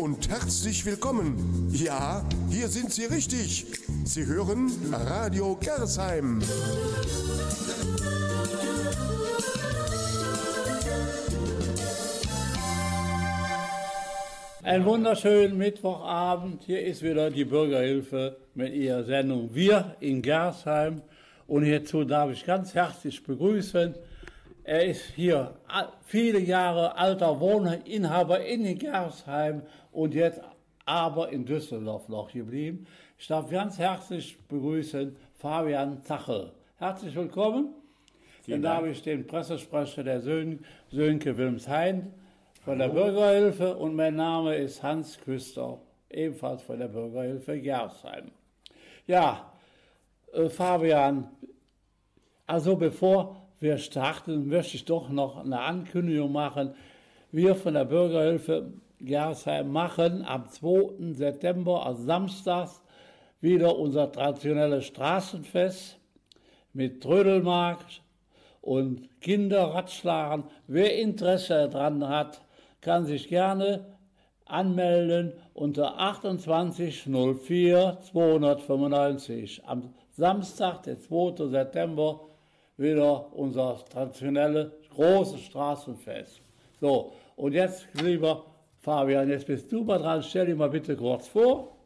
und herzlich willkommen. Ja, hier sind Sie richtig. Sie hören Radio Gersheim. Ein wunderschönen Mittwochabend. Hier ist wieder die Bürgerhilfe mit ihrer Sendung Wir in Gersheim. Und hierzu darf ich ganz herzlich begrüßen. Er ist hier viele Jahre alter Wohninhaber in Gersheim und jetzt aber in Düsseldorf noch geblieben. Ich darf ganz herzlich begrüßen Fabian Zachel. Herzlich willkommen. Vielen Dann darf ich den Pressesprecher der Sön Sönke Wilmshain von der Bürgerhilfe und mein Name ist Hans Küster, ebenfalls von der Bürgerhilfe Gersheim. Ja, äh, Fabian, also bevor wir starten, möchte ich doch noch eine Ankündigung machen. Wir von der Bürgerhilfe Gersheim machen am 2. September, also Samstags, wieder unser traditionelles Straßenfest mit Trödelmarkt und Kinderradschlagen. Wer Interesse daran hat, kann sich gerne anmelden unter 2804 295 am Samstag, der 2. September, wieder unser traditionelles großes Straßenfest. So, und jetzt, lieber Fabian, jetzt bist du mal dran. Stell dich mal bitte kurz vor.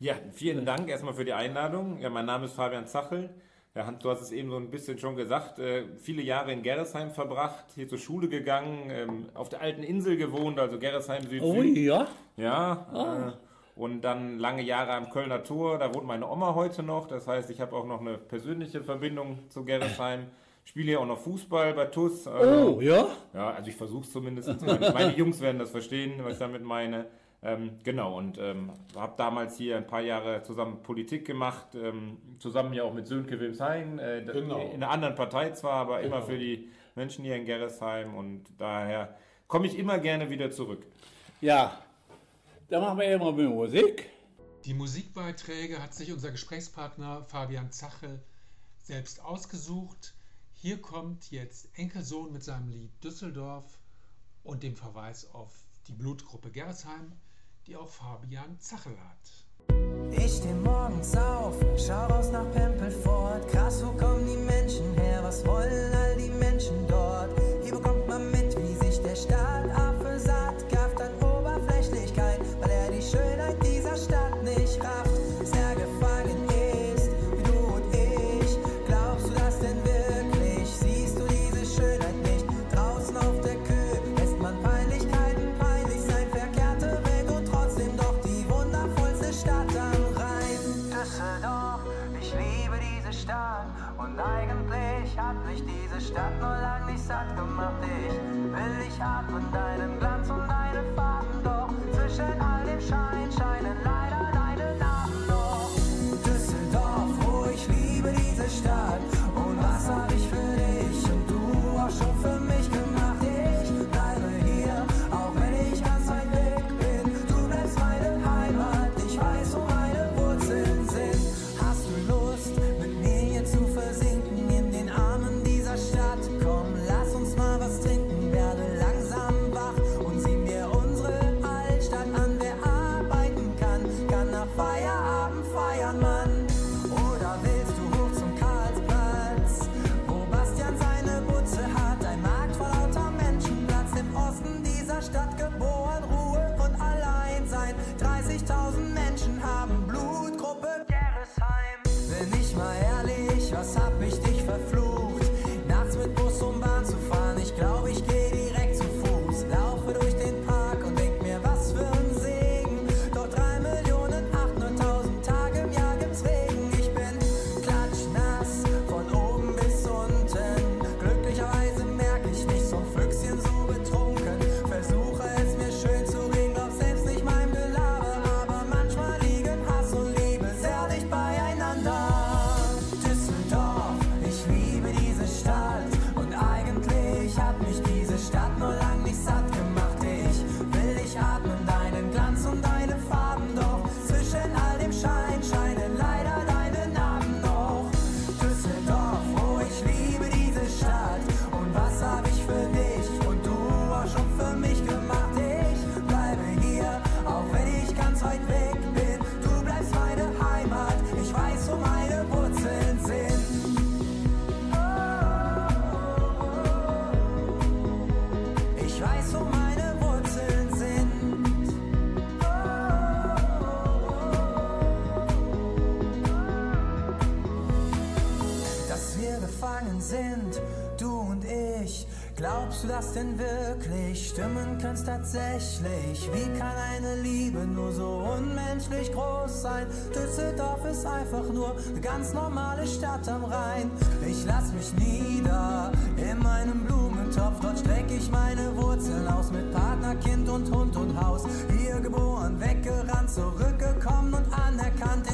Ja, vielen Dank erstmal für die Einladung. Ja, mein Name ist Fabian Zachel. Ja, du hast es eben so ein bisschen schon gesagt, äh, viele Jahre in Gerresheim verbracht, hier zur Schule gegangen, ähm, auf der alten Insel gewohnt, also Gerresheim Süd. Oh ja? Ja. Oh. Äh, und dann lange Jahre am Kölner Tor, da wohnt meine Oma heute noch. Das heißt, ich habe auch noch eine persönliche Verbindung zu Gerresheim. Spiele ja auch noch Fußball bei TUS. Also, oh, ja? Ja, also ich versuche es zumindest. Meine, meine Jungs werden das verstehen, was ich damit meine. Ähm, genau, und ähm, habe damals hier ein paar Jahre zusammen Politik gemacht, ähm, zusammen ja auch mit Sönke Wilmshain, äh, genau. in einer anderen Partei zwar, aber genau. immer für die Menschen hier in Gerresheim und daher komme ich immer gerne wieder zurück. Ja, dann machen wir immer mit Musik. Die Musikbeiträge hat sich unser Gesprächspartner Fabian Zachel selbst ausgesucht. Hier kommt jetzt Enkelsohn mit seinem Lied Düsseldorf und dem Verweis auf die Blutgruppe Gersheim die auch Fabian Zachel hat. Ich steh morgens auf, schau raus nach Pempelfort. Krass, wo kommen die Menschen her? Was wollen all die Menschen dort? Nur lang nicht satt gemacht. Ich will dich atmen, deinen Glanz und deine Glaubst du das denn wirklich? Stimmen können's tatsächlich. Wie kann eine Liebe nur so unmenschlich groß sein? Düsseldorf ist einfach nur eine ganz normale Stadt am Rhein. Ich lass mich nieder in meinem Blumentopf. Dort streck ich meine Wurzeln aus mit Partner, Kind und Hund und Haus. Hier geboren, weggerannt, zurückgekommen und anerkannt.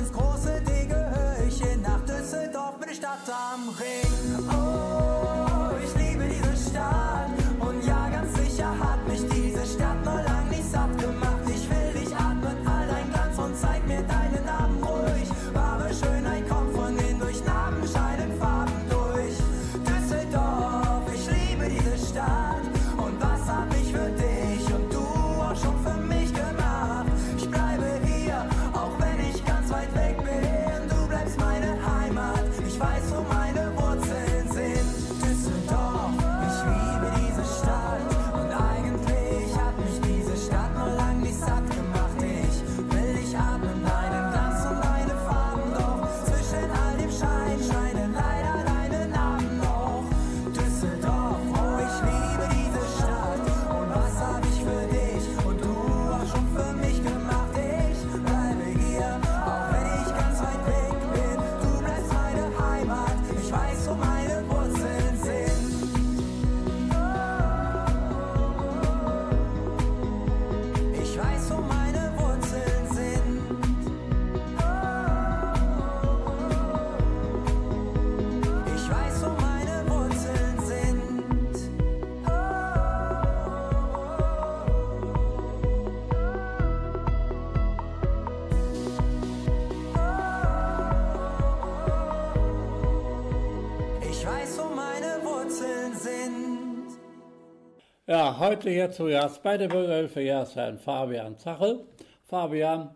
Heute hier zu Gast bei der Bürgerhilfe Fabian Zachel. Fabian,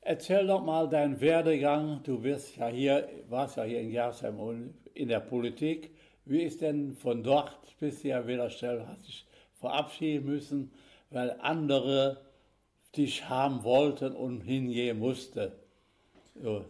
erzähl doch mal deinen Werdegang. Du wirst ja hier, warst ja hier in Jahrstein und in der Politik. Wie ist denn von dort bis hier wieder Stelle? Hast dich verabschieden müssen, weil andere dich haben wollten und hingehen mussten. So.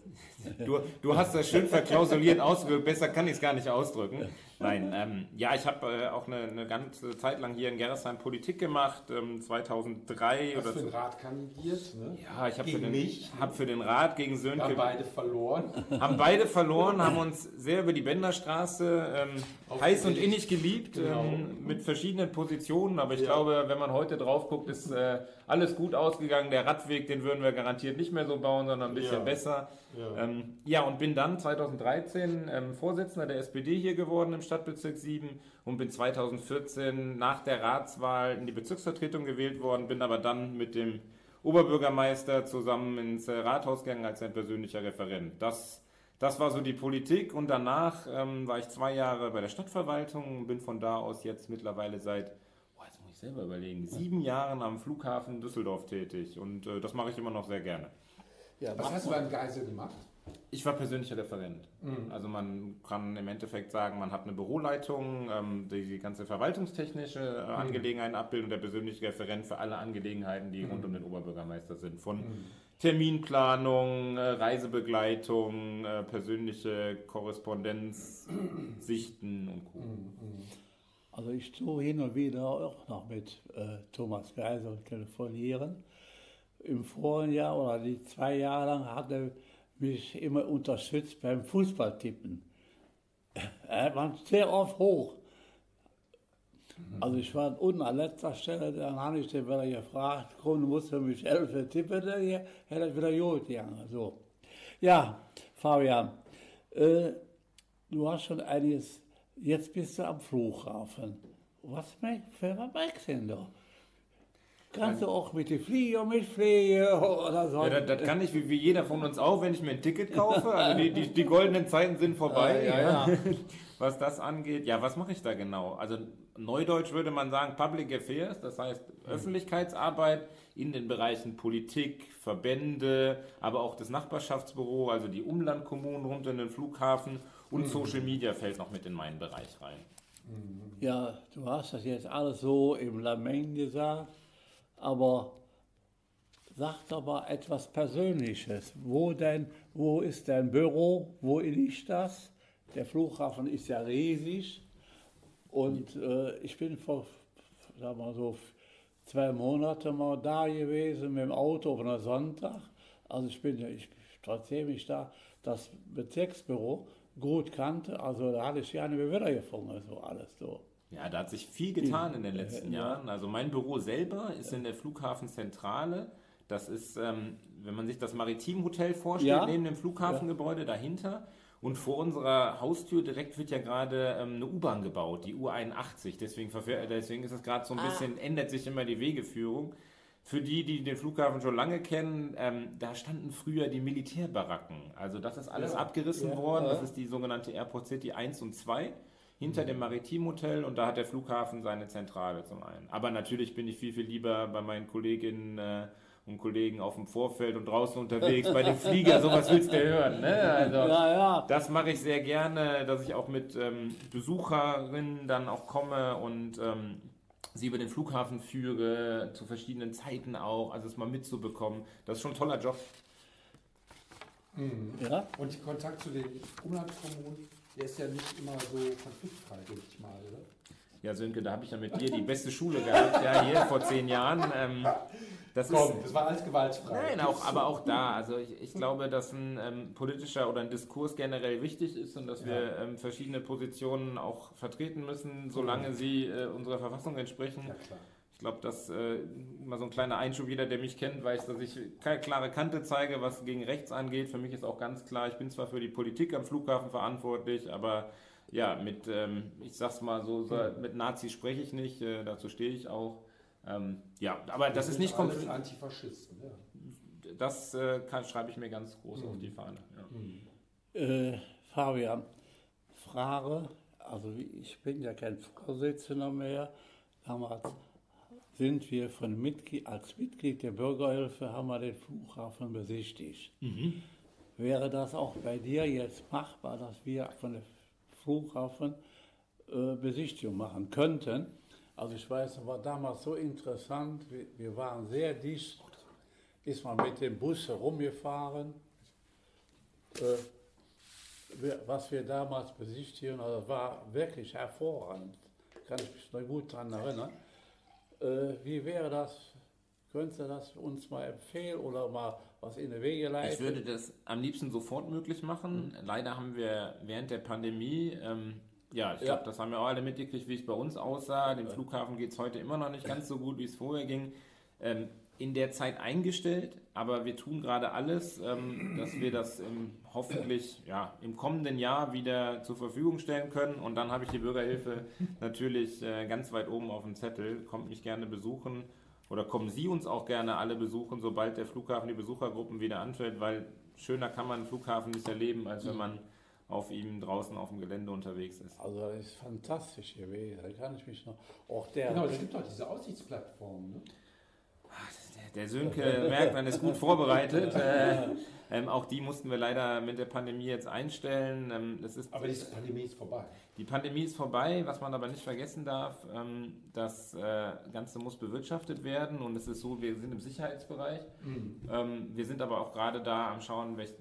Du, du hast das schön verklausuliert ausgedrückt, besser kann ich es gar nicht ausdrücken. Nein, ähm, ja, ich habe äh, auch eine, eine ganze Zeit lang hier in Gerresheim Politik gemacht, ähm, 2003 Hast oder für den. Rat kandidiert, ne? Ja, ich habe für, den- mich. hab für den Rat gegen Sönke haben beide verloren. haben beide verloren, haben uns sehr über die Bänderstraße ähm, heiß und innig geliebt, Genau. ähm, mit verschiedenen Positionen. Aber ich Ja. glaube, wenn man heute drauf guckt, ist äh, alles gut ausgegangen. Der Radweg, den würden wir garantiert nicht mehr so bauen, sondern ein bisschen Ja. besser. Ja. Ähm, ja, und bin dann 2013 ähm, Vorsitzender der SPD hier geworden im Stadtbezirk 7 und bin 2014 nach der Ratswahl in die Bezirksvertretung gewählt worden, bin aber dann mit dem Oberbürgermeister zusammen ins äh, Rathaus gegangen als sein persönlicher Referent. Das, das war so die Politik und danach ähm, war ich zwei Jahre bei der Stadtverwaltung und bin von da aus jetzt mittlerweile seit, boah, jetzt muss ich selber überlegen, sieben Jahren am Flughafen Düsseldorf tätig und äh, das mache ich immer noch sehr gerne. Ja, Was hast du beim Geisel gemacht? Ich war persönlicher Referent. Also man kann im Endeffekt sagen, man hat eine Büroleitung, ähm, die die ganze verwaltungstechnische äh, Angelegenheiten abbildet und der persönliche Referent für alle Angelegenheiten, die rund um den Oberbürgermeister sind. Von Terminplanung, äh, Reisebegleitung, äh, persönliche Korrespondenz, Sichten und Co. Also ich tue hin und wieder auch noch mit äh, Thomas Geisel telefonieren. Im vorigen Jahr oder die zwei Jahre lang hat er mich immer unterstützt beim Fußballtippen. Er war sehr oft hoch. Also ich war unten an letzter Stelle, dann habe ich den wieder gefragt, komm, du musst für mich helfen, tippen, dann hätte er wieder gut gegangen. So. Ja, Fabian, äh, du hast schon einiges, jetzt bist du am Flughafen. Was was möchtest du denn da? Kannst du auch mit dem Flieger mitfliegen oder so? Ja, das, das kann ich wie, wie jeder von uns auch, wenn ich mir ein Ticket kaufe. Also die, die, die goldenen Zeiten sind vorbei. Ja, ja, ja. Was das angeht, ja, was mache ich da genau? Also neudeutsch würde man sagen Public Affairs, das heißt Öffentlichkeitsarbeit in den Bereichen Politik, Verbände, aber auch das Nachbarschaftsbüro, also die Umlandkommunen rund um den Flughafen und Social Media fällt noch mit in meinen Bereich rein. Ja, du hast das jetzt alles so im Lameng gesagt, aber sag doch mal etwas Persönliches. Wo, denn, wo ist dein Büro? Wo liegt das? Der Flughafen ist ja riesig Und äh, ich bin vor, sag mal so, zwei Monate mal da gewesen mit dem Auto auf einer Sonntag. Also ich bin ich, trotzdem ich da das Bezirksbüro gut kannte, also da hatte ich gerne wieder gefunden, so alles so. Ja, da hat sich viel getan in den letzten Ja. Jahren. Also mein Büro selber ist in der Flughafenzentrale. Das ist, ähm, wenn man sich das Maritimhotel vorstellt, Ja. neben dem Flughafengebäude dahinter. Und vor unserer Haustür direkt wird ja gerade ähm, eine U-Bahn gebaut, die U81. Deswegen, deswegen ist es gerade so ein bisschen, ändert sich immer die Wegeführung. Für die, die den Flughafen schon lange kennen, ähm, da standen früher die Militärbaracken. Also das ist alles abgerissen Ja. worden. Das Ja. ist die sogenannte Airport City 1 und 2 hinter dem Maritimhotel und da hat der Flughafen seine Zentrale zum einen. Aber natürlich bin ich viel, viel lieber bei meinen Kolleginnen äh, und Kollegen auf dem Vorfeld und draußen unterwegs, bei dem Flieger, sowas willst du hören. Ne? Also, Ja, ja. das mache ich sehr gerne, dass ich auch mit ähm, Besucherinnen dann auch komme und ähm, sie über den Flughafen führe, zu verschiedenen Zeiten auch, also es mal mitzubekommen. Das ist schon ein toller Job. ja. Und Kontakt zu den Umlandkommunen, der ist ja nicht immer so konfliktfrei, denke ich mal, oder? Ja, Sönke, da habe ich ja mit dir die beste Schule gehabt, ja, hier vor zehn Jahren. Ähm, das ist, Komm, das war alles gewaltfrei. Nein, auch, aber auch da. Also ich, ich glaube, dass ein ähm, politischer oder ein Diskurs generell wichtig ist und dass wir ähm, verschiedene Positionen auch vertreten müssen, solange sie äh, unserer Verfassung entsprechen. Ja, klar. Ich glaube, dass äh, mal so ein kleiner Einschub, jeder, der mich kennt, weiß, dass ich keine klare Kante zeige, was gegen rechts angeht. Für mich ist auch ganz klar, ich bin zwar für die Politik am Flughafen verantwortlich, aber ja, mit, ähm, ich sag's mal so, so mit Nazis spreche ich nicht, äh, dazu stehe ich auch. Ähm, ja, aber das Wir ist sind nicht konflikt. Antifaschisten, ja. Das äh, kann, schreibe ich mir ganz groß auf die Fahne. Ja. Äh, Fabian, Frage, also ich bin ja kein Vorsitzender mehr, damals sind wir von Mitglied, als Mitglied der Bürgerhilfe haben wir den Flughafen besichtigt. Wäre das auch bei dir jetzt machbar, dass wir von der Flughafen äh, Besichtigung machen könnten? Also ich weiß, es war damals so interessant, wir, wir waren sehr dicht, ist man mit dem Bus herumgefahren. Äh, was wir damals besichtigen, also das war wirklich hervorragend. Kann ich mich noch gut daran erinnern. Äh, wie wäre das? Könntest du das uns mal empfehlen oder mal was in die Wege leiten? Ich würde das am liebsten sofort möglich machen. Leider haben wir während der Pandemie, ähm, ja, ich Ja. glaube, das haben wir auch alle mitgekriegt, wie es bei uns aussah. Dem Flughafen geht es heute immer noch nicht ganz so gut, wie es vorher ging. Ähm, in der Zeit eingestellt, aber wir tun gerade alles, ähm, dass wir das im, hoffentlich ja, im kommenden Jahr wieder zur Verfügung stellen können. Und dann habe ich die Bürgerhilfe natürlich äh, ganz weit oben auf dem Zettel. Kommt mich gerne besuchen oder kommen Sie uns auch gerne alle besuchen, sobald der Flughafen die Besuchergruppen wieder anfällt, weil schöner kann man einen Flughafen nicht erleben, als wenn man auf ihm draußen auf dem Gelände unterwegs ist. Also das ist fantastisch gewesen, da kann ich mich noch, auch der, Genau, es gibt doch diese Aussichtsplattform. Ne? Der Sönke merkt, man ist gut vorbereitet. Äh, ähm, auch die mussten wir leider mit der Pandemie jetzt einstellen. Ähm, das ist, Aber diese Pandemie ist vorbei. die Pandemie ist vorbei, was man aber nicht vergessen darf, ähm, das äh, Ganze muss bewirtschaftet werden und es ist so, wir sind im Sicherheitsbereich. Ähm, wir sind aber auch gerade da am Schauen, welch,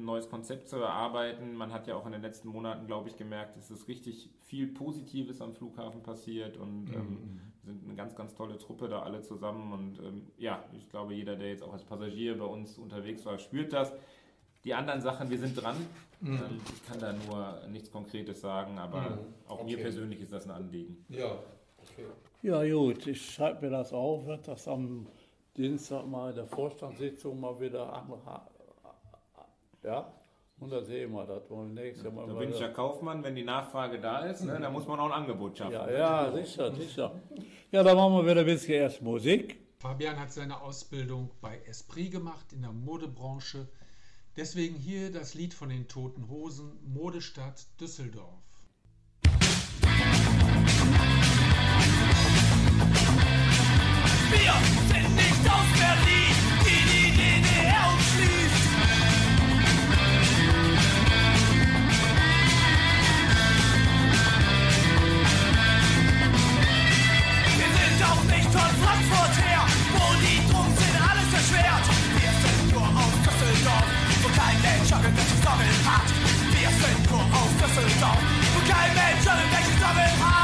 ein neues Konzept zu erarbeiten. Man hat ja auch in den letzten Monaten, glaube ich, gemerkt, es ist richtig viel Positives am Flughafen passiert und ähm, wir sind eine ganz, ganz tolle Truppe da alle zusammen und ähm, ja, ich glaube, jeder, der jetzt auch als Passagier bei uns unterwegs war, spürt das. Die anderen Sachen, wir sind dran. Ähm, ich kann da nur nichts Konkretes sagen, aber auch mir Okay. persönlich ist das ein Anliegen. Ja, okay. Ja gut, ich schreibe mir das auf, wird das am Dienstag mal in der Vorstandssitzung mal wieder an. Ja, und dann sehen wir das wohl nächstes Mal. Da bin ich ja. Kaufmann, wenn die Nachfrage da ist, ne, dann muss man auch ein Angebot schaffen. ja, ja, sicher, sicher. Ja, dann machen wir wieder ein bisschen erst Musik. Fabian hat seine Ausbildung bei Esprit gemacht in der Modebranche. Deswegen hier das Lied von den Toten Hosen, Modestadt Düsseldorf. Wir sind nicht aus Berlin, die die DDR umschließt. Frankfurt her, wo die Drogen sind alles erschwert. Wir sind nur aus Düsseldorf, wo kein Mensch irgendwelche Sorgen hat. Wir sind nur aus Düsseldorf, wo kein Mensch irgendwelche Sorgen hat.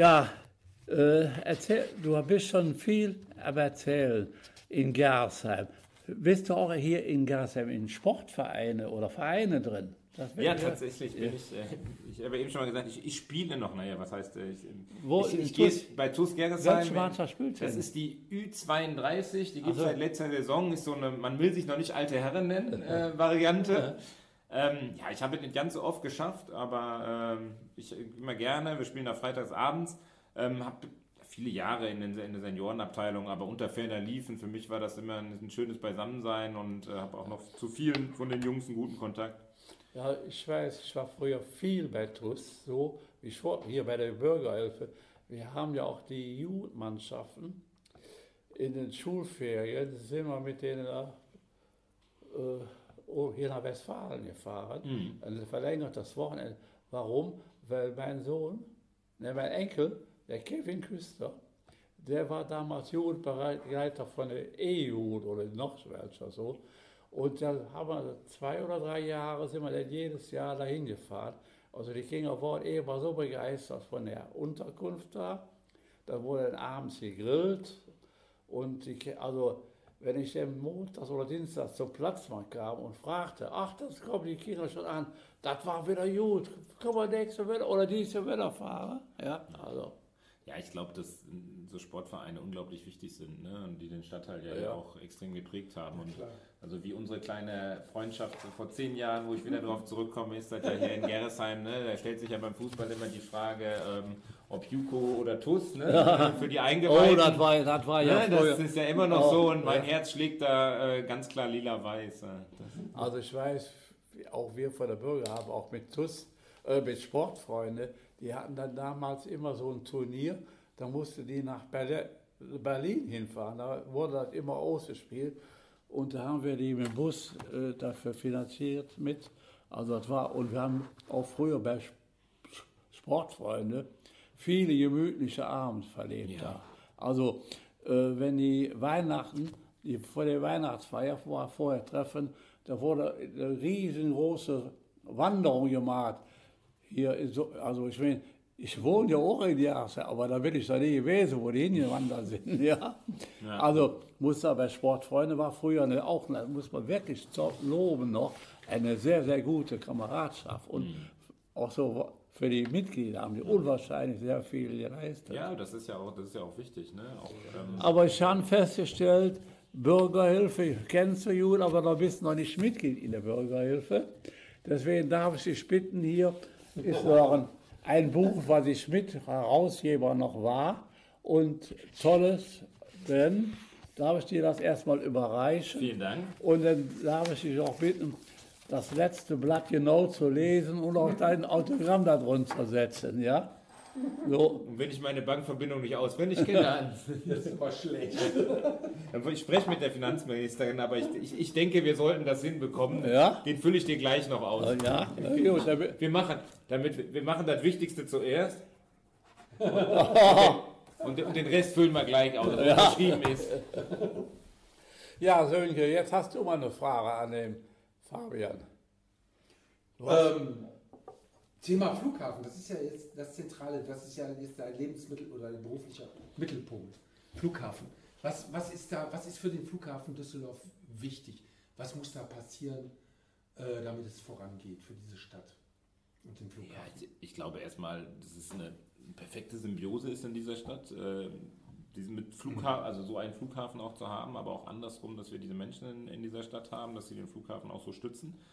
Ja, äh, erzähl, du bist schon viel am Erzählen in Gersheim. Bist du auch hier in Gersheim in Sportvereine oder Vereine drin? Ja, tatsächlich bin ich, äh, ich habe eben schon mal gesagt, ich, ich spiele noch, naja, was heißt, äh, ich, Wo ich, ich gehe bei TuS Gerresheim. Das ist die Ü32, die gibt es Also- seit letzter Saison, ist so eine, man will sich noch nicht alte Herren nennen, äh, Variante. Ähm, ja, ich habe es nicht ganz so oft geschafft, aber ähm, ich immer gerne, wir spielen da freitags abends, ähm, habe viele Jahre in, den, in der Seniorenabteilung, aber unter ferner liefen. Für mich war das immer ein, ein schönes Beisammensein und äh, habe auch noch zu vielen von den Jungs einen guten Kontakt. Ja, ich weiß, ich war früher viel bei TUS, so wie ich vor, hier bei der Bürgerhilfe. Wir haben ja auch die Jugendmannschaften. In den Schulferien sind wir mit denen nach, äh, hier nach Westfalen gefahren. Ein verlängertes Wochenende. Warum? Weil mein Sohn, ne, mein Enkel, der Kevin Küster, der war damals Jugendbegleiter von der E-Jugend oder noch welcher so. Und dann haben wir zwei oder drei Jahre sind wir dann jedes Jahr dahin gefahren. Also die Kinder waren eh immer so begeistert von der Unterkunft da. Da wurde dann abends gegrillt. Und die, also wenn ich dann montags oder dienstags zum Platzmann kam und fragte, ach, das kommen die Kinder schon an, das war wieder gut, können wir nächste Woche oder diese Woche fahren? Ja, also. Ja, ich glaube, dass so Sportvereine unglaublich wichtig sind ne? und die den Stadtteil ja, Ja. auch extrem geprägt haben. Und also wie unsere kleine Freundschaft vor zehn Jahren, wo ich wieder darauf zurückkomme, ist das ja hier in Gerresheim. Ne? Da stellt sich ja beim Fußball immer die Frage, ähm, ob Juko oder TUS ne? für die Eingeweihten. Oh, das war, das war ja Ne, früher. das ist ja immer noch Oh, so und mein ja. Herz schlägt da äh, ganz klar lila-weiß. äh. Also ich weiß, auch wir von der Bürger haben auch mit TUS, äh, mit Sportfreunde, die hatten dann damals immer so ein Turnier, da musste die nach Berlin, Berlin hinfahren, da wurde das immer ausgespielt und da haben wir die mit dem Bus äh, dafür finanziert mit. Also das war, und wir haben auch früher bei Sp- Sportfreunde viele gemütliche Abende verlebt da. Also äh, wenn die Weihnachten, die vor der Weihnachtsfeier vor, vorher treffen, da wurde eine riesengroße Wanderung gemacht. Hier so, also ich meine, ich wohne ja auch in Jahreszeit, aber da bin ich da nie gewesen, wo die hingewandert sind. Ja? Also muss da bei Sportfreunde war früher eine, auch, muss man wirklich loben noch, eine sehr, sehr gute Kameradschaft. Und auch so für die Mitglieder haben die unwahrscheinlich sehr viel geleistet. Ja, das ist ja auch, das ist ja auch wichtig. Ne? Auch, ähm, Aber ich habe festgestellt, Bürgerhilfe kennst du gut, aber da bist du noch nicht Mitglied in der Bürgerhilfe. Deswegen darf ich dich bitten, hier ist noch ein, ein Buch, was ich mit Herausgeber noch war und tolles, denn darf ich dir das erstmal überreichen. vielen Dank. Und dann darf ich dich auch bitten, das letzte Blatt genau zu lesen und auch dein Autogramm darunter setzen, ja? So, Und wenn ich meine Bankverbindung nicht auswendig kenne, dann Das ist aber schlecht. Ich spreche mit der Finanzministerin, aber ich, ich, ich denke, wir sollten das hinbekommen. Ja? Den fülle ich dir gleich noch aus. ja, gut, Wir machen, damit, wir machen das Wichtigste zuerst. Und, den- und den Rest füllen wir gleich aus, was Ja. geschrieben ist. Ja, Sönke, jetzt hast du mal eine Frage an den Fabian. Ähm, Thema Flughafen, das ist ja jetzt das Zentrale, das ist ja jetzt dein Lebensmittel oder dein beruflicher Mittelpunkt. Flughafen. Was, was, ist da, was ist für den Flughafen Düsseldorf wichtig? Was muss da passieren, äh, damit es vorangeht für diese Stadt und den Ja, Flughafen? ich, ich glaube erstmal, dass es eine perfekte Symbiose ist in dieser Stadt. Äh, diesen mit Flughafen, also so einen Flughafen auch zu haben, aber auch andersrum, dass wir diese Menschen in, in dieser Stadt haben, dass sie den Flughafen auch so stützen.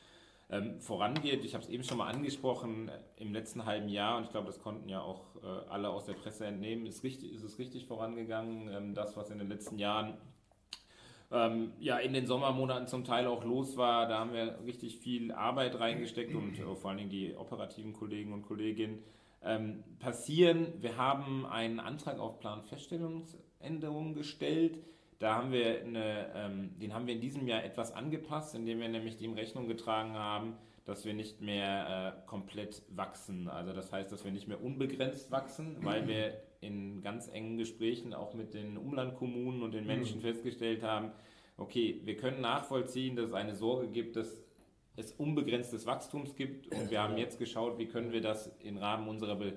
Ähm, vorangeht, ich habe es eben schon mal angesprochen, äh, im letzten halben Jahr, und ich glaube, das konnten ja auch äh, alle aus der Presse entnehmen, ist, richtig, ist es richtig vorangegangen. Ähm, das, was in den letzten Jahren ähm, ja, in den Sommermonaten zum Teil auch los war. Da haben wir richtig viel Arbeit reingesteckt und äh, vor allen Dingen die operativen Kollegen und Kolleginnen ähm, passieren. Wir haben einen Antrag auf Planfeststellungsänderung gestellt. Da haben wir eine, ähm, den haben wir in diesem Jahr etwas angepasst, indem wir nämlich dem Rechnung getragen haben, dass wir nicht mehr äh, komplett wachsen. Also das heißt, dass wir nicht mehr unbegrenzt wachsen, weil wir in ganz engen Gesprächen auch mit den Umlandkommunen und den Menschen festgestellt haben, okay, wir können nachvollziehen, dass es eine Sorge gibt, dass es unbegrenztes Wachstums gibt und wir haben jetzt geschaut, wie können wir das im Rahmen unserer Be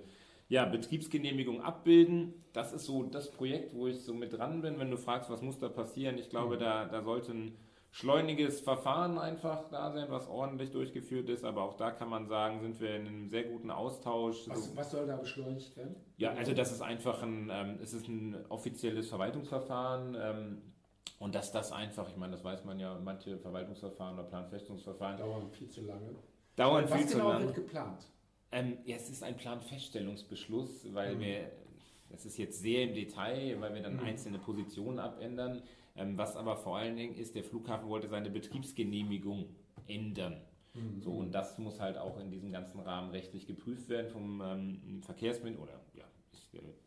ja, Betriebsgenehmigung abbilden. Das ist so das Projekt, wo ich so mit dran bin. Wenn du fragst, was muss da passieren, ich glaube, da, da sollte ein schleuniges Verfahren einfach da sein, was ordentlich durchgeführt ist. Aber auch da kann man sagen, sind wir in einem sehr guten Austausch. Was, was soll da beschleunigt werden? ja, also das ist einfach ein, ähm, es ist ein offizielles Verwaltungsverfahren ähm, und dass das einfach, ich meine, das weiß man ja, manche Verwaltungsverfahren oder Planfestungsverfahren Dauern viel zu lange. dauern Was viel zu genau lange. wird geplant? Ähm, ja, es ist ein Planfeststellungsbeschluss, weil Mhm. wir, das ist jetzt sehr im Detail, weil wir dann Mhm. einzelne Positionen abändern. Ähm, was aber vor allen Dingen ist, der Flughafen wollte seine Betriebsgenehmigung ändern. Mhm. So, und das muss halt auch in diesem ganzen Rahmen rechtlich geprüft werden vom ähm, Verkehrsminister oder ja,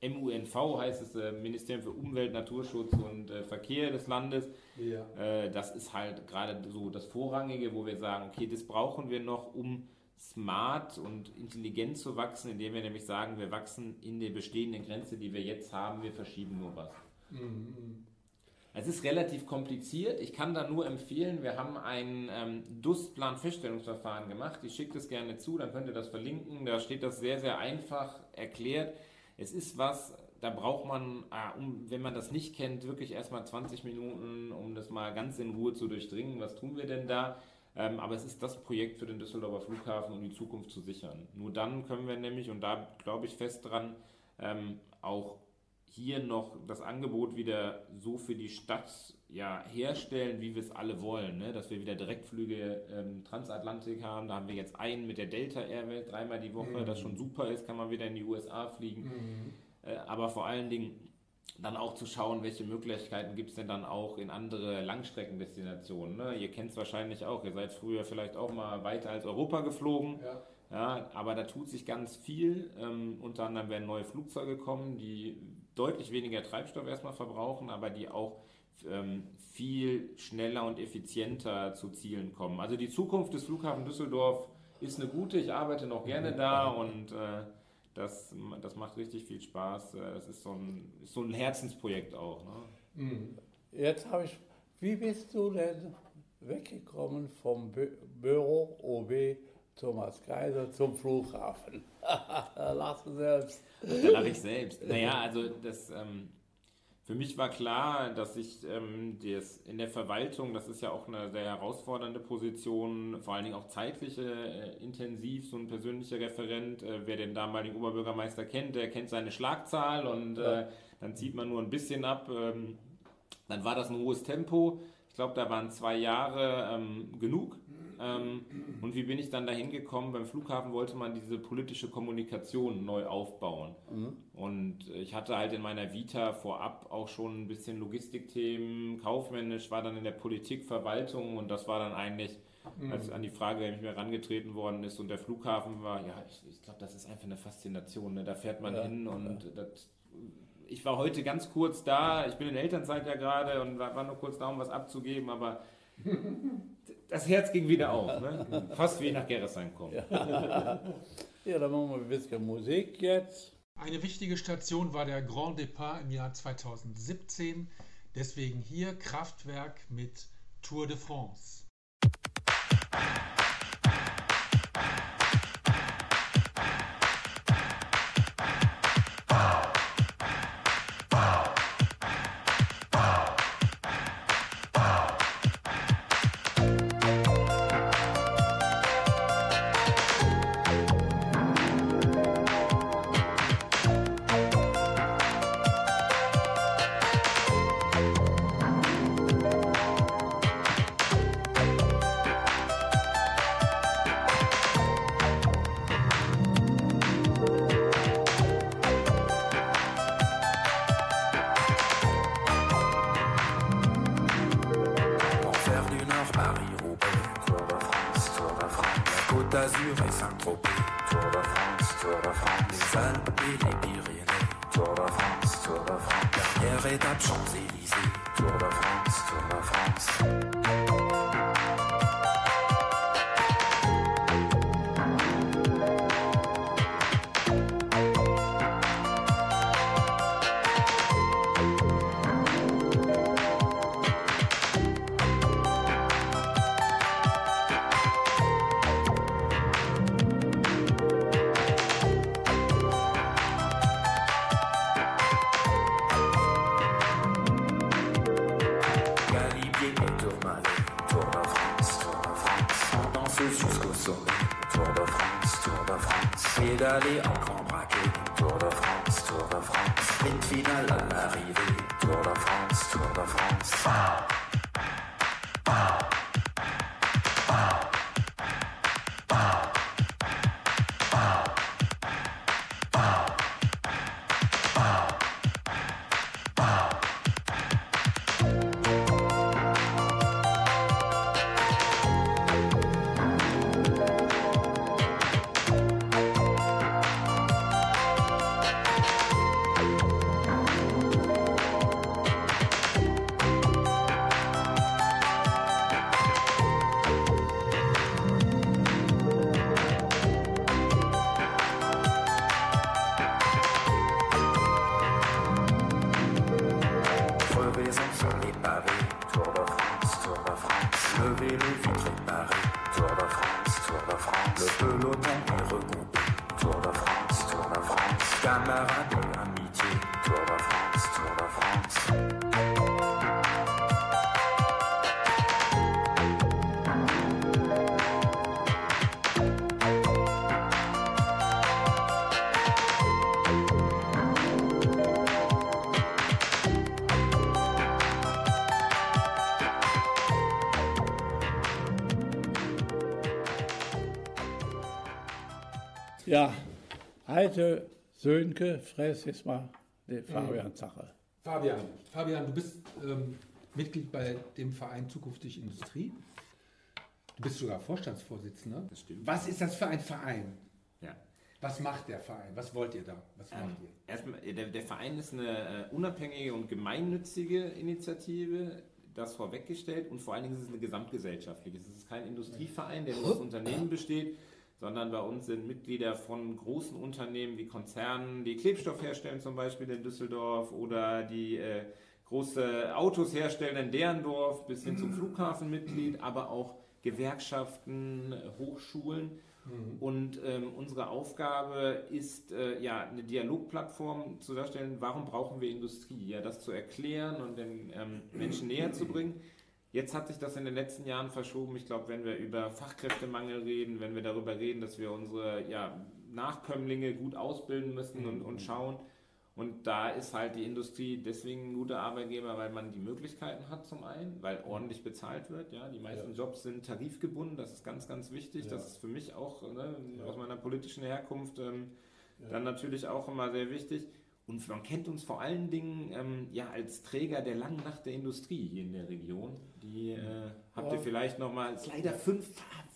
MUNV heißt es, äh, Ministerium für Umwelt, Naturschutz und äh, Verkehr des Landes. Ja. Äh, das ist halt gerade so das Vorrangige, wo wir sagen, okay, das brauchen wir noch, um smart und intelligent zu wachsen, indem wir nämlich sagen, wir wachsen in der bestehenden Grenze, die wir jetzt haben, wir verschieben nur was. Mhm. Es ist relativ kompliziert. Ich kann da nur empfehlen, wir haben ein ähm, DUS-Plan-Feststellungsverfahren gemacht. Ich schicke das gerne zu, dann könnt ihr das verlinken. Da steht das sehr, sehr einfach erklärt. Es ist was, da braucht man, ah, wenn man das nicht kennt, wirklich erstmal 20 Minuten, um das mal ganz in Ruhe zu durchdringen. Was tun wir denn da? Ähm, aber es ist das Projekt für den Düsseldorfer Flughafen, um die Zukunft zu sichern. Nur dann können wir nämlich, und da glaube ich fest dran, ähm, auch hier noch das Angebot wieder so für die Stadt ja, herstellen, wie wir es alle wollen. Ne? Dass wir wieder Direktflüge ähm, Transatlantik haben. Da haben wir jetzt einen mit der Delta Airway dreimal die Woche, Mhm. das schon super ist, kann man wieder in die USA fliegen. Mhm. Äh, aber vor allen Dingen dann auch zu schauen, welche Möglichkeiten gibt es denn dann auch in andere Langstreckendestinationen. Ne? Ihr kennt es wahrscheinlich auch, ihr seid früher vielleicht auch mal weiter als Europa geflogen. Ja. Ja, aber da tut sich ganz viel. Ähm, unter anderem werden neue Flugzeuge kommen, die deutlich weniger Treibstoff erstmal verbrauchen, aber die auch ähm, viel schneller und effizienter zu Zielen kommen. Also die Zukunft des Flughafen Düsseldorf ist eine gute. Ich arbeite noch gerne da und äh, das, das macht richtig viel Spaß. Äh, Das ist so ein, ist so ein Herzensprojekt auch. Ne? Mhm. Jetzt habe ich, wie bist du denn weggekommen vom Bü Büro OB Thomas Kaiser zum Flughafen? Lassen selbst. Da lache ich selbst. Naja, also das, ähm, für mich war klar, dass ich ähm, das in der Verwaltung, das ist ja auch eine sehr herausfordernde Position, vor allen Dingen auch zeitlich äh, intensiv, so ein persönlicher Referent. Äh, wer den damaligen Oberbürgermeister kennt, der kennt seine Schlagzahl und äh, dann zieht man nur ein bisschen ab. Ähm, dann war das ein hohes Tempo. Ich glaube, da waren zwei Jahre ähm, genug. Ähm, und wie bin ich dann dahin gekommen? Beim Flughafen wollte man diese politische Kommunikation neu aufbauen. Und ich hatte halt in meiner Vita vorab auch schon ein bisschen Logistikthemen, kaufmännisch, war dann in der Politik, Verwaltung und das war dann eigentlich, als an die Frage, ich mir herangetreten worden ist und der Flughafen war, ja, ich, ich glaube, das ist einfach eine Faszination. Ne? Da fährt man Ja, hin und das, ich war heute ganz kurz da, ich bin in Elternzeit ja gerade und war nur kurz da, um was abzugeben, aber das Herz ging wieder auf. Ne? Fast wie nach Gerresheim kommen. Ja, dann machen wir ein bisschen Musik jetzt. Eine wichtige Station war der Grand Départ im Jahr 2017. Deswegen hier Kraftwerk mit Tour de France. Tour de France, Tour de France, dernière étape Champs-Élysées, Tour de France, Tour de France. Le peloton est regroupé, Tour de France, Tour de France. Camarades heute Sönke, fress jetzt mal den Fabian Zache. Fabian, Fabian, du bist ähm, Mitglied bei dem Verein Zukünftig Industrie. Du bist sogar Vorstandsvorsitzender. Das stimmt. Was ist das für ein Verein? Ja. Was macht der Verein? Was wollt ihr da? Was Ähm, macht ihr? erstmal, äh, der, der Verein ist eine äh, unabhängige und gemeinnützige Initiative, das vorweggestellt und vor allen Dingen ist es eine gesamtgesellschaftliche. Es ist kein Industrieverein, der nur aus Unternehmen besteht, sondern bei uns sind Mitglieder von großen Unternehmen wie Konzernen, die Klebstoff herstellen, zum Beispiel in Düsseldorf, oder die äh, große Autos herstellen in Derendorf, bis hin zum Flughafenmitglied, aber auch Gewerkschaften, Hochschulen. Und ähm, unsere Aufgabe ist, äh, ja, eine Dialogplattform zu darstellen, warum brauchen wir Industrie? Ja, das zu erklären und den ähm, Menschen näher zu bringen. Jetzt hat sich das in den letzten Jahren verschoben. Ich glaube, wenn wir über Fachkräftemangel reden, wenn wir darüber reden, dass wir unsere ja, Nachkömmlinge gut ausbilden müssen und, und schauen. Und da ist halt die Industrie deswegen ein guter Arbeitgeber, weil man die Möglichkeiten hat zum einen, weil ordentlich bezahlt wird. Ja, die meisten Jobs sind tarifgebunden. Das ist ganz, ganz wichtig. Das ist für mich auch ne, aus meiner politischen Herkunft ähm, dann natürlich auch immer sehr wichtig. Und man kennt uns vor allen Dingen ähm, ja als Träger der langen Nacht der Industrie hier in der Region. Die äh, habt ihr vielleicht noch mal. Ist leider fünf,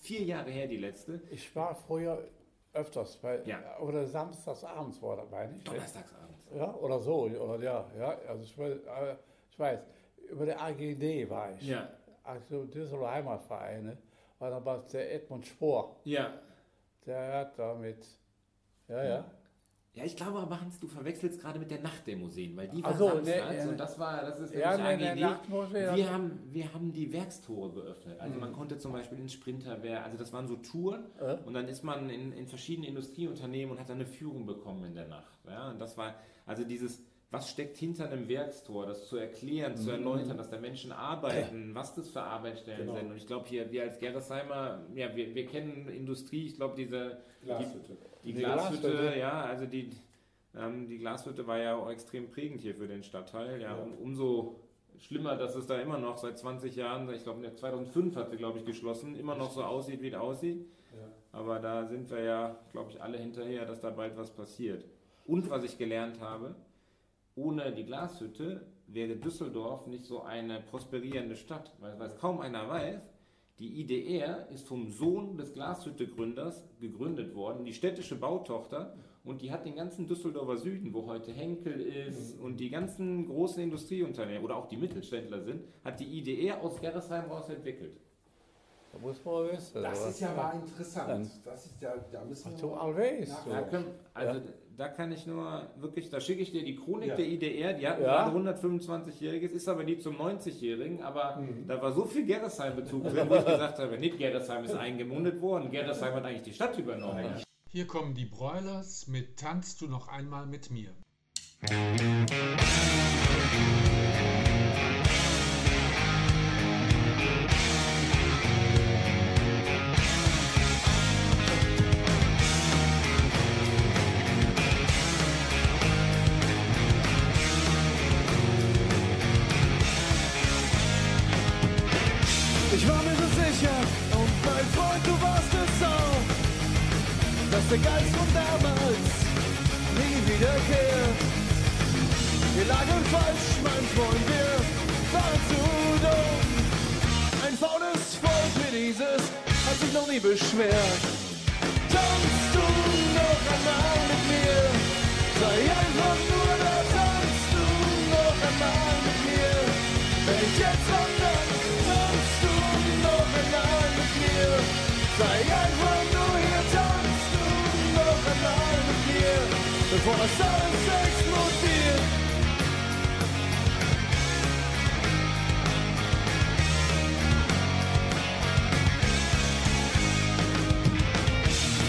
vier Jahre her die letzte. Ich war früher öfters, bei, Ja. oder samstags abends war dabei, nicht? Donnerstagsabends. Ja, oder so, oder ja, ja, also ich weiß, äh, ich weiß über der AGD war ich. Ja. Also Düsseldorfer Heimatvereine, war war der Edmund Spohr, Ja. der hat damit, ja, ja. Ja, ich glaube aber, Hans, du verwechselst gerade mit der Nacht der Museen, weil die war so, samstags ne, und das war, das ist ja, nämlich ne, AGD. Nachtmuseen, wir, haben, wir haben die Werkstore geöffnet. Also man konnte zum Beispiel in Sprinterwehr, also das waren so Touren Äh? und dann ist man in, in verschiedene Industrieunternehmen und hat dann eine Führung bekommen in der Nacht. Ja, und das war, also dieses, was steckt hinter einem Werkstor, das zu erklären, Mhm. zu erläutern, dass da Menschen arbeiten, was das für Arbeitsstellen Genau. sind. Und ich glaube hier, wir als Gerresheimer, ja, wir, wir kennen Industrie, ich glaube diese Glashütte. die Die Glashütte, Glashütte. ja, also die, ähm, die Glashütte war ja auch extrem prägend hier für den Stadtteil. Ja, Und umso schlimmer, dass es da immer noch seit 20 Jahren, ich glaube 2005 hat sie, glaube ich, geschlossen, immer noch so aussieht, wie es aussieht. Aber da sind wir ja, glaube ich, alle hinterher, dass da bald was passiert. Und was ich gelernt habe, ohne die Glashütte wäre Düsseldorf nicht so eine prosperierende Stadt, weil was kaum einer weiß. Die IDR ist vom Sohn des Glashütte-Gründers gegründet worden, die städtische Bautochter, und die hat den ganzen Düsseldorfer Süden, wo heute Henkel ist und die ganzen großen Industrieunternehmen oder auch die Mittelständler sind, hat die IDR aus Gerresheim raus entwickelt. Da muss man wissen. Das ist ja mal interessant. Dann- Das ist ja, da müssen wir mal nach- So. Da können, also da kann ich nur wirklich, da schicke ich dir die Chronik Ja. der IDR, die hatten Ja. gerade 125-Jähriges, ist aber die zum 90-Jährigen, aber da war so viel Gerresheim-Bezug drin, wo ich gesagt habe, nicht Gerresheim ist eingemundet worden, Gerresheim hat eigentlich die Stadt übernommen. Hier kommen die Broilers mit Tanzt du noch einmal mit mir. du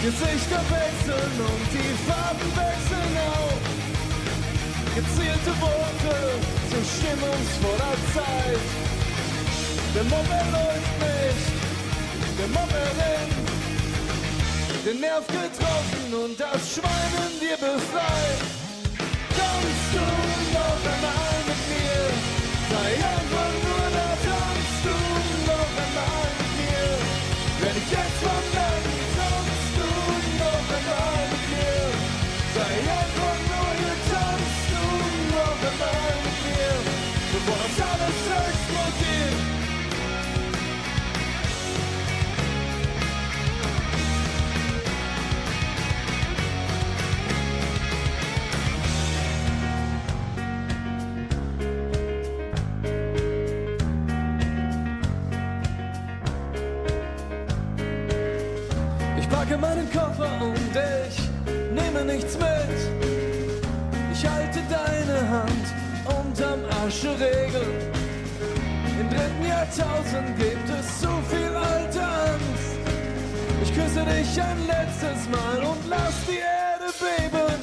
Gesichter wechseln und die Farben wechseln auch. Gezielte Worte zu stimmungsvoller Zeit. Der Mobber läuft nicht, der Mobberin. Den Nerv getroffen und das Schwein in dir befreit. Koffer und ich nehme nichts mit. Ich halte deine Hand unterm Ascheregen. Im dritten Jahrtausend gibt es zu viel alte Angst. Ich küsse dich ein letztes Mal und lass die Erde beben.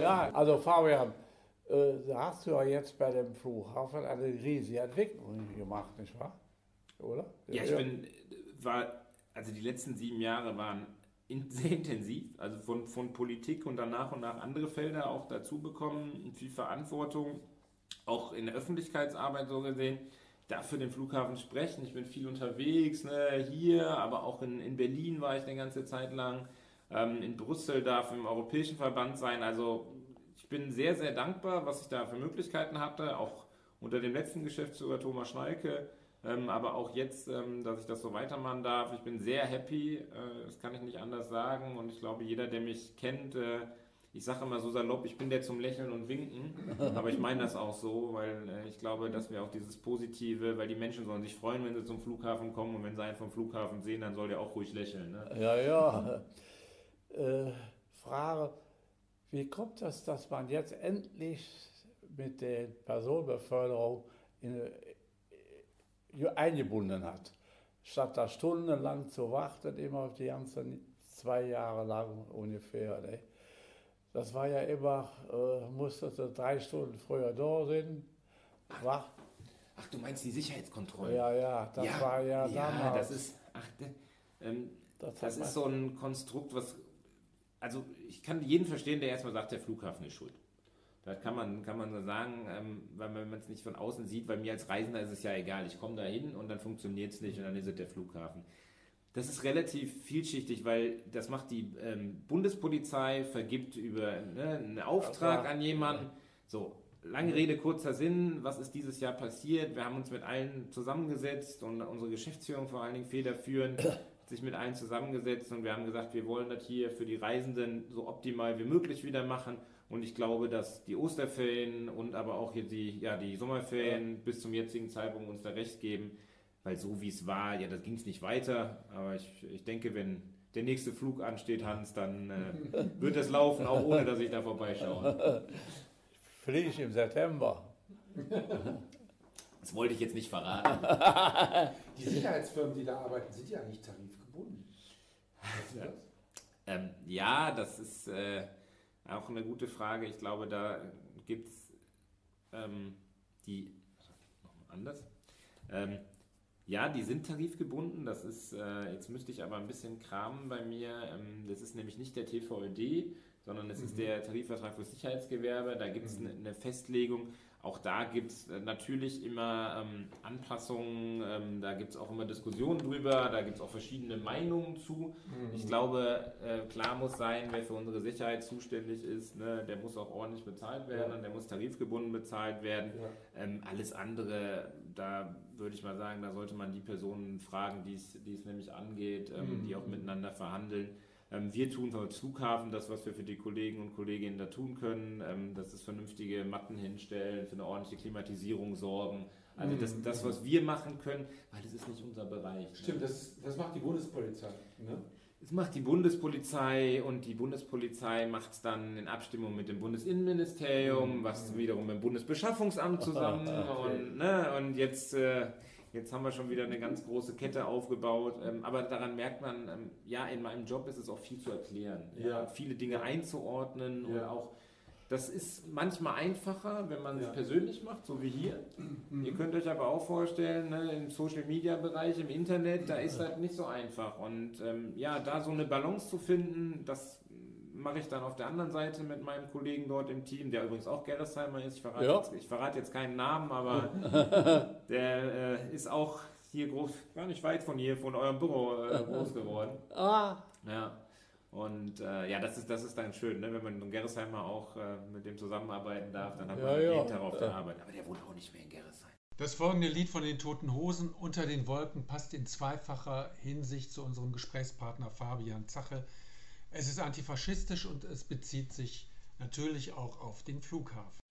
Ja, also Fabian, äh, da hast du ja jetzt bei dem Flughafen eine riesige Entwicklung gemacht, nicht wahr? Oder? Ja, ich bin, war, also die letzten sieben Jahre waren in, sehr intensiv, also von, von Politik und dann nach und nach andere Felder auch dazu bekommen, viel Verantwortung, auch in der Öffentlichkeitsarbeit so gesehen. Darf für den Flughafen sprechen, ich bin viel unterwegs, ne, hier, aber auch in, in Berlin war ich eine ganze Zeit lang, ähm, in Brüssel darf im Europäischen Verband sein, also ich bin sehr, sehr dankbar, was ich da für Möglichkeiten hatte, auch unter dem letzten Geschäftsführer Thomas Schnalke, ähm, aber auch jetzt, ähm, dass ich das so weitermachen darf. Ich bin sehr happy, äh, das kann ich nicht anders sagen. Und ich glaube, jeder, der mich kennt, äh, ich sage immer so salopp, ich bin der zum Lächeln und Winken. aber ich meine das auch so, weil äh, ich glaube, dass wir auch dieses Positive, weil die Menschen sollen sich freuen, wenn sie zum Flughafen kommen. Und wenn sie einen vom Flughafen sehen, dann soll der auch ruhig lächeln. Ne? Ja, ja. Äh, Frage, wie kommt das, dass man jetzt endlich mit der Personenbeförderung in, äh, eingebunden hat? Statt da stundenlang zu warten, immer auf die ganzen zwei Jahre lang ungefähr. Ne? Das war ja immer, äh, musstest du drei Stunden früher da sein, wach. Ach, du meinst die Sicherheitskontrolle? Ja, ja, das war ja, ja damals. das ist, ach, de- ähm, Das das, ist so ein Konstrukt, was, also ich kann jeden verstehen, der erstmal sagt, der Flughafen ist schuld. Das kann man, kann man so sagen, ähm, weil wenn man es nicht von außen sieht, weil mir als Reisender ist es ja egal, ich komme da hin und dann funktioniert es nicht und dann ist es der Flughafen. Das ist relativ vielschichtig, weil das macht die ähm, Bundespolizei, vergibt über ne, einen Auftrag an jemanden. So, lange Rede, kurzer Sinn, was ist dieses Jahr passiert? Wir haben uns mit allen zusammengesetzt und unsere Geschäftsführung vor allen Dingen federführend hat sich mit allen zusammengesetzt und wir haben gesagt, wir wollen das hier für die Reisenden so optimal wie möglich wieder machen. Und ich glaube, dass die Osterferien und aber auch hier die, ja, die Sommerferien bis zum jetzigen Zeitpunkt uns da recht geben. Weil so wie es war, ja, das ging es nicht weiter. Aber ich, ich denke, wenn der nächste Flug ansteht, Hans, dann äh, wird es laufen, auch ohne dass ich da vorbeischaue. Fliege ich im September. Das wollte ich jetzt nicht verraten. Die Sicherheitsfirmen, die da arbeiten, sind ja eigentlich tarifgebunden. Weißt du das? Ähm, ja, das ist äh, auch eine gute Frage. Ich glaube, da gibt es ähm, die, nochmal anders, ähm, ja, die sind tarifgebunden. Das ist, äh, jetzt müsste ich aber ein bisschen kramen bei mir. Ähm, das ist nämlich nicht der TVÖD, sondern es ist der Tarifvertrag für Sicherheitsgewerbe. Da gibt es eine eine Festlegung. Auch da gibt es natürlich immer ähm, Anpassungen, ähm, da gibt es auch immer Diskussionen drüber, da gibt es auch verschiedene Meinungen zu. Ich glaube, äh, klar muss sein, wer für unsere Sicherheit zuständig ist, ne, der muss auch ordentlich bezahlt werden und der muss tarifgebunden bezahlt werden. Ähm, alles andere, da würde ich mal sagen, da sollte man die Personen fragen, die es nämlich angeht, ähm, die auch miteinander verhandeln. Ähm, wir tun als Flughafen das, was wir für die Kollegen und Kolleginnen da tun können. Ähm, das ist vernünftige Matten hinstellen, für eine ordentliche Klimatisierung sorgen. Also das, das, was wir machen können, weil das ist nicht unser Bereich. ne? Stimmt, das, das macht die Bundespolizei. Ne? Das macht die Bundespolizei und die Bundespolizei macht es dann in Abstimmung mit dem Bundesinnenministerium, was wiederum mit dem Bundesbeschaffungsamt zusammen und, ne, und jetzt, äh, jetzt haben wir schon wieder eine ganz große Kette aufgebaut. Ähm, aber daran merkt man, ähm, ja, in meinem Job ist es auch viel zu erklären, ja. Ja. viele Dinge einzuordnen und Ja. auch das ist manchmal einfacher, wenn man es Ja. Mhm. persönlich macht, so wie hier. Ihr könnt euch aber auch vorstellen, ne, im Social Media Bereich, im Internet, da ist das nicht so einfach. Und ähm, ja, da so eine Balance zu finden, das mache ich dann auf der anderen Seite mit meinem Kollegen dort im Team, der übrigens auch Gerresheimer ist. Ich verrate, Ja. jetzt, ich verrate jetzt keinen Namen, aber der äh, ist auch hier groß, gar nicht weit von hier, von eurem Büro äh, groß geworden. Ah, Ja. Und äh, ja, das ist, das ist dann schön, ne? wenn man in Gerresheimer auch äh, mit dem zusammenarbeiten darf, dann hat man Ja, jeden ja. Tag auf der Arbeit. Aber der wohnt auch nicht mehr in Gerresheim. Das folgende Lied von den Toten Hosen Unter den Wolken passt in zweifacher Hinsicht zu unserem Gesprächspartner Fabian Zache. Es ist antifaschistisch und es bezieht sich natürlich auch auf den Flughafen.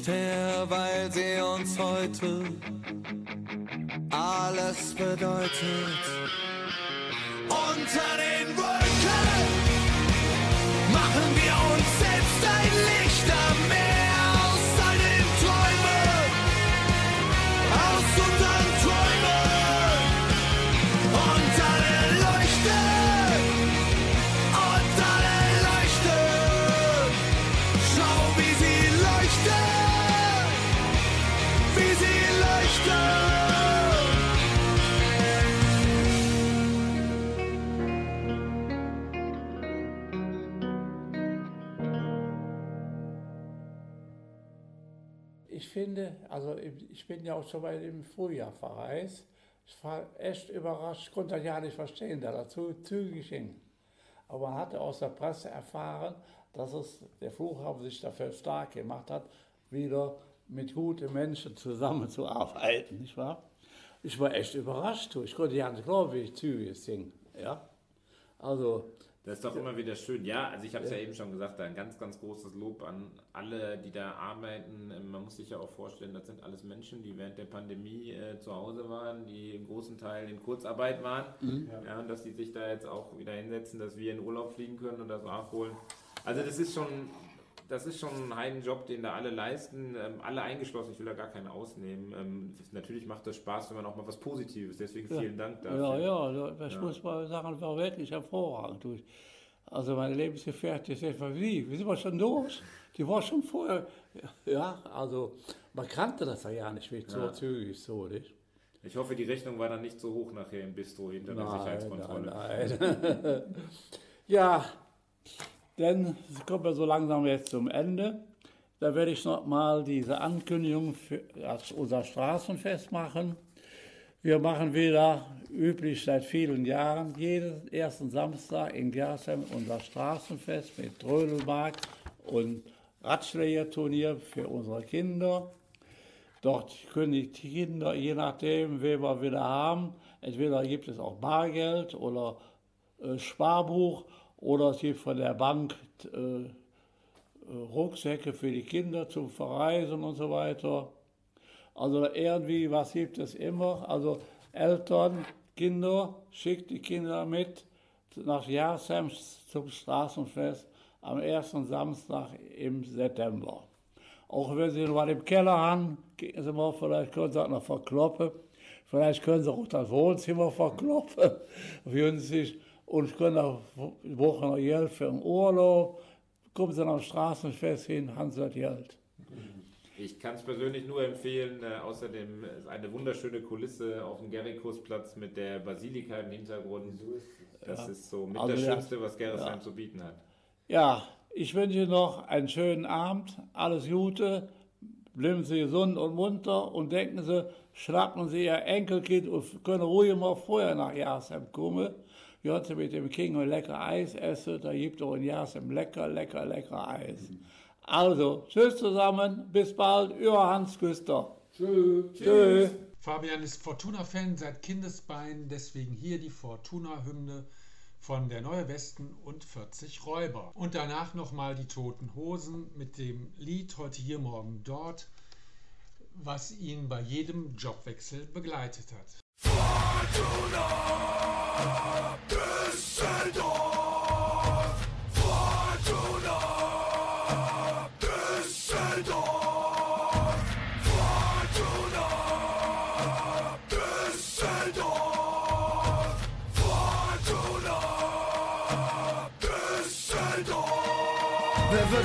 Nicht her, weil sie uns heute alles bedeutet. Unter den finde, also ich bin ja auch schon bei dem Frühjahr verreist. Ich war echt überrascht, ich konnte ja nicht verstehen, da dazu zügig ging. Aber man hatte aus der Presse erfahren, dass es der Flughafen sich dafür stark gemacht hat, wieder mit guten Menschen zusammenzuarbeiten, nicht wahr? Ich war echt überrascht, ich konnte ja nicht glauben, wie ich zügig ging. Ja? Also, Das ist doch immer wieder schön. Ja, also ich habe es ja eben schon gesagt, ein ganz, ganz großes Lob an alle, die da arbeiten. Ähm, Man muss sich ja auch vorstellen, das sind alles Menschen, die während der Pandemie äh, zu Hause waren, die im großen Teil in Kurzarbeit waren. Ja. und dass die sich da jetzt auch wieder hinsetzen, dass wir in Urlaub fliegen können und das nachholen. Also das ist schon, das ist schon ein Heidenjob, den da alle leisten, ähm, alle eingeschlossen. Ich will da gar keinen ausnehmen. Ähm, das- natürlich macht das Spaß, wenn man auch mal was Positives. Deswegen vielen Dank dafür. Ja, ja, das muss man sagen, war wirklich hervorragend. Also meine Lebensgefährtin ist etwa wie, wie sind wir schon durch? Die war schon vorher, ja, also man kannte das ja gar nicht mit so Ja. zügig so, nicht? Ich hoffe, die Rechnung war dann nicht so hoch nachher im Bistro hinter der Sicherheitskontrolle. nein, nein. ja, dann kommen wir so langsam jetzt zum Ende. Da werde ich noch mal diese Ankündigung für unser Straßenfest machen. Wir machen wieder üblich seit vielen Jahren jeden ersten Samstag in Gersheim unser Straßenfest mit Trödelmarkt und Radschlägerturnier für unsere Kinder. Dort können die Kinder, je nachdem, wen wir wieder haben, entweder gibt es auch Bargeld oder äh, Sparbuch oder gibt von der Bank äh, Rucksäcke für die Kinder zum Verreisen und so weiter. Also irgendwie, was gibt es immer? Also Eltern, Kinder, schickt die Kinder mit nach Jarsheim zum Straßenfest am ersten Samstag im September. Auch wenn Sie mal im Keller haben, Sie mal, vielleicht können Sie auch noch verkloppen. Vielleicht können Sie auch das Wohnzimmer verkloppen. Günstig. Und können auch Wochen noch Geld für den Urlaub. Kommen Sie am Straßenfest hin, haben Sie das Geld. Ich kann es persönlich nur empfehlen. Äh, außerdem ist eine wunderschöne Kulisse auf dem Gerikusplatz mit der Basilika im Hintergrund. Das ist so mit Also das ja. Schönste, was Gerresheim Ja. zu bieten hat. Ja, ich wünsche noch einen schönen Abend, alles Gute, bleiben Sie gesund und munter und denken Sie, schnappen Sie Ihr Enkelkind und können ruhig mal vorher nach Jasem kommen. Sie mit dem King ein lecker Eis essen, da gibt es auch in Jasem lecker, lecker, lecker Eis. Also, tschüss zusammen, bis bald, Ihr Hans Küster. Tschüss. Tschüss. Fabian ist Fortuna-Fan seit Kindesbeinen, deswegen hier die Fortuna-Hymne von der Neue Westen und 40 Räuber. Und danach nochmal die Toten Hosen mit dem Lied Heute hier, morgen dort, was ihn bei jedem Jobwechsel begleitet hat. Düsseldorf,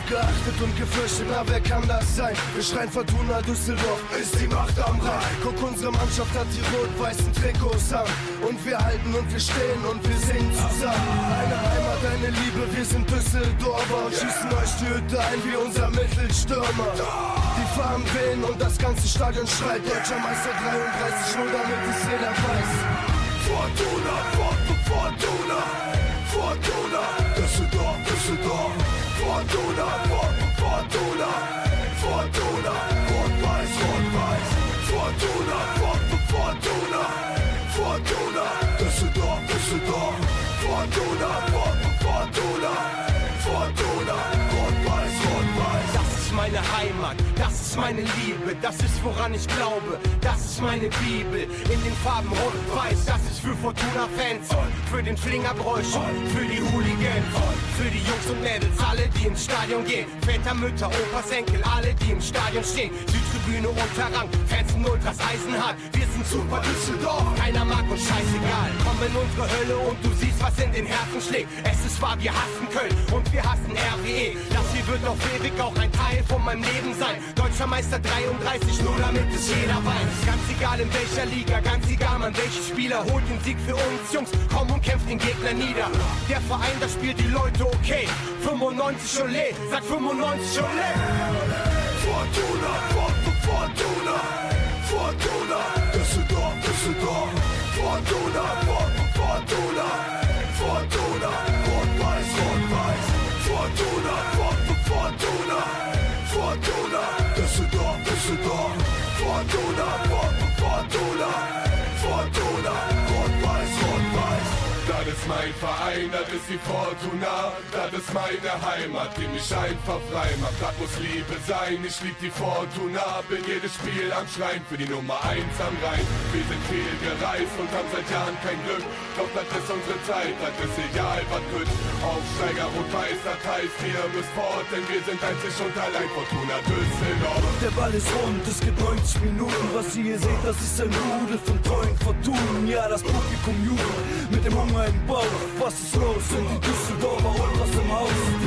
geachtet und gefürchtet, na wer kann das sein? Wir schreien Fortuna Düsseldorf, ist die Macht am Rhein. Guck, unsere Mannschaft hat die rot-weißen Trikots an. Und wir halten und wir stehen und wir singen zusammen. Eine Heimat, eine Liebe, wir sind Düsseldorfer und schießen euch die Hütte ein wie unser Mittelstürmer. Die Farben wehen und das ganze Stadion schreit. Deutscher Meister 33 0 damit es jeder weiß. Fortuna, Fort, Fortuna, Fortuna, Düsseldorf, Düsseldorf, Fortuna, Fort, Fortuna, Fortuna, Rot-Weiß, Rot-Weiß, Fortuna, Fort, Fortuna, Fortuna, Düsseldorf, Düsseldorf, Fortuna, Fort, Fortuna, Fortuna, meine Heimat, das ist meine Liebe, das ist woran ich glaube, das ist meine Bibel. In den Farben Rot und Weiß, das ist für Fortuna-Fans, für den Flingerbräuch, für die Hooligans, für die Jungs und Mädels, alle die ins Stadion gehen. Väter, Mütter, Opas, Enkel, alle die im Stadion stehen. Südtribüne, Unterrang, Und Ultras Eisenhart, wir sind super Düsseldorf, keiner mag uns scheißegal. Komm in unsere Hölle und du siehst, was in den Herzen schlägt. Es ist wahr, wir hassen Köln und wir hassen RWE. Das hier wird auf ewig auch ein Teil von meinem Leben sein. Deutscher Meister 33, nur damit es jeder weiß. Ganz egal in welcher Liga, ganz egal man welche Spieler holt den Sieg für uns Jungs. Komm und kämpft den Gegner nieder. Der Verein, da spielt die Leute okay. 95 Olé, sag 95 Olé. Fortuna, Fort, Fortuna, Fortuna, Düsseldorf, Düsseldorf, Fortuna, For- Fortuna, Fortuna, Rot-Weiß, Rot-Weiß, Fortuna, For- Fortuna, Fortuna, Düsseldorf, Düsseldorf, Fortuna, For- Fortuna, Fortuna, mein Verein, das ist die Fortuna, das ist meine Heimat, die mich einfach frei macht. Das muss Liebe sein, ich lieb die Fortuna, bin jedes Spiel am Schrein für die Nummer 1 am Rhein. Wir sind viel gereist und haben seit Jahren kein Glück, doch das ist unsere Zeit, das ist egal, was gut. Aufsteiger rot-weiß, das heißt, ihr müsst fort, denn wir sind einzig und allein Fortuna Düsseldorf. Der Ball ist rund, es gibt 90 Minuten. Was ihr hier seht, das ist ein Rudel von treuen Fortunen. Ja, das Publikum jubelt mit dem Hunger im Bauch. Was ist los? Sind die Düsseldorfer Ultras im Haus?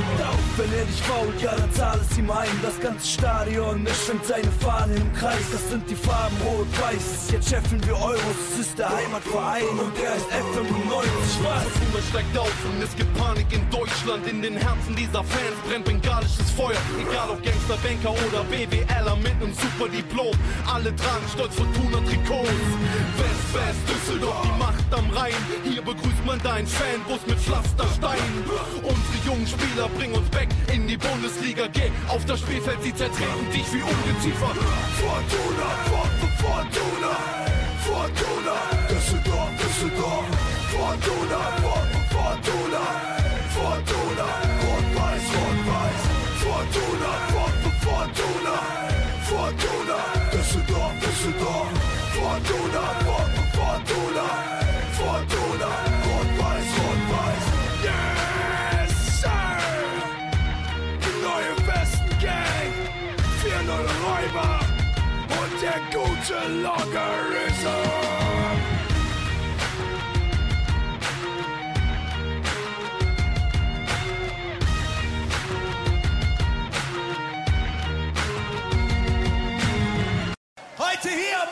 Wenn er dich fault, ja, dann zahl es ihm ein. Das ganze Stadion, es schwimmt seine Fahnen im Kreis. Das sind die Farben rot-weiß. Jetzt scheffeln wir Euros. Es ist der Heimatverein und der ist F95. Was? Fortuna steigt auf und es gibt Panik in Deutschland. In den Herzen dieser Fans brennt bengalisches Feuer. Egal ob Gangster, Banker oder BWLer mit nem super Diplom. Alle tragen stolz Fortuna Trikots. West, West, Düsseldorf, die Macht am Rhein. Hier begrüßt man deinen Fanbus mit Pflastersteinen. Unsere jungen Spieler bringen uns back in die Bundesliga. Geh auf das Spielfeld, sie zertreten dich wie Ungeziefer. Fortuna, For- Fortuna, Fortuna, Düsseldorf, Düsseldorf, Fortuna, For- Fortuna, Fortuna, Rot-Weiß, Rot-Weiß, Fortuna, For- Fortuna, Fortuna, Düsseldorf, Düsseldorf, Fortuna, For- Fortuna, Fortuna, gute Logarithm. Heute hier,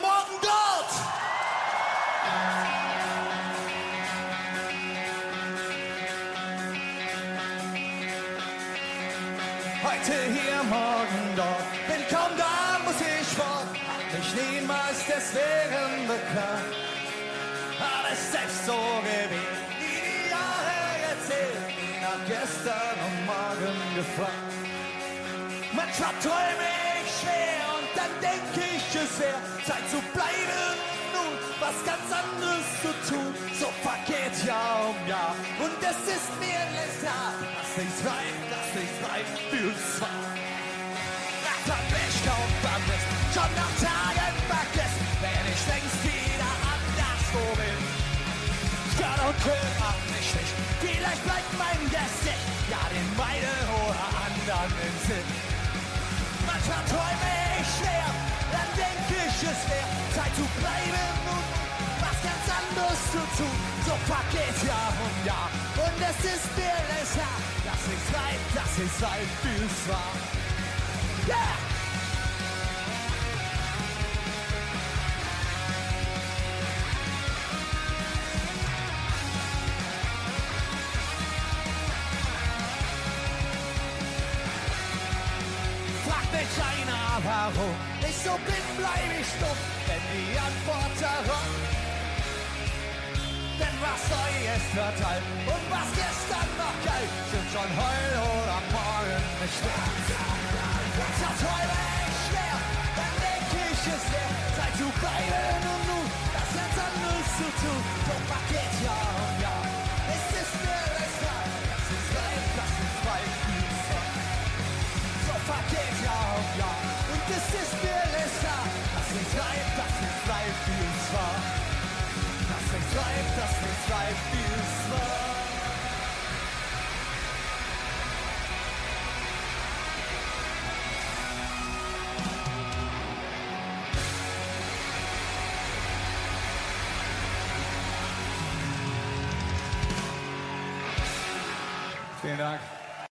so gewesen, die Jahre erzählen. Nach gestern und morgen gefragt. Manchmal träume ich schwer und dann denke ich, es wäre Zeit zu bleiben nun was ganz anderes zu tun. So vergeht Jahr um Jahr und es ist mir längst klar, dass ich's rein, dass rein fühl's zwar. Nach der Mensch kaum vermisst, schon nach Tagen vergessen, wenn ich längst wieder anderswo bin. Stört und kümmert mich nicht, vielleicht bleibt mein Gesicht, ja den meinen oder anderen im Sinn. Manchmal träume ich schwer, dann denke ich, es wäre Zeit zu bleiben und was ganz anderes zu tun. So vergeht Jahr um Jahr und es ist mir klar, dass ich's rein, dass ich's rein fühl's wahr. Yeah! Warum ich so bin, bleib ich stumm, wenn die Antwort darauf. Denn was Neues wird halt und was gestern noch galt, sind schon heute oder morgen nicht mehr. Da träume ich schwer, dann denk ich es wäre Zeit zu bleiben und nun das ganz anderes zu tun. Doch Paket Jahr um Jahr, es ist mir klar, das ist live, das ist weit, so vergeht Dass ich live, dass ich live, wie es war. Vielen Dank.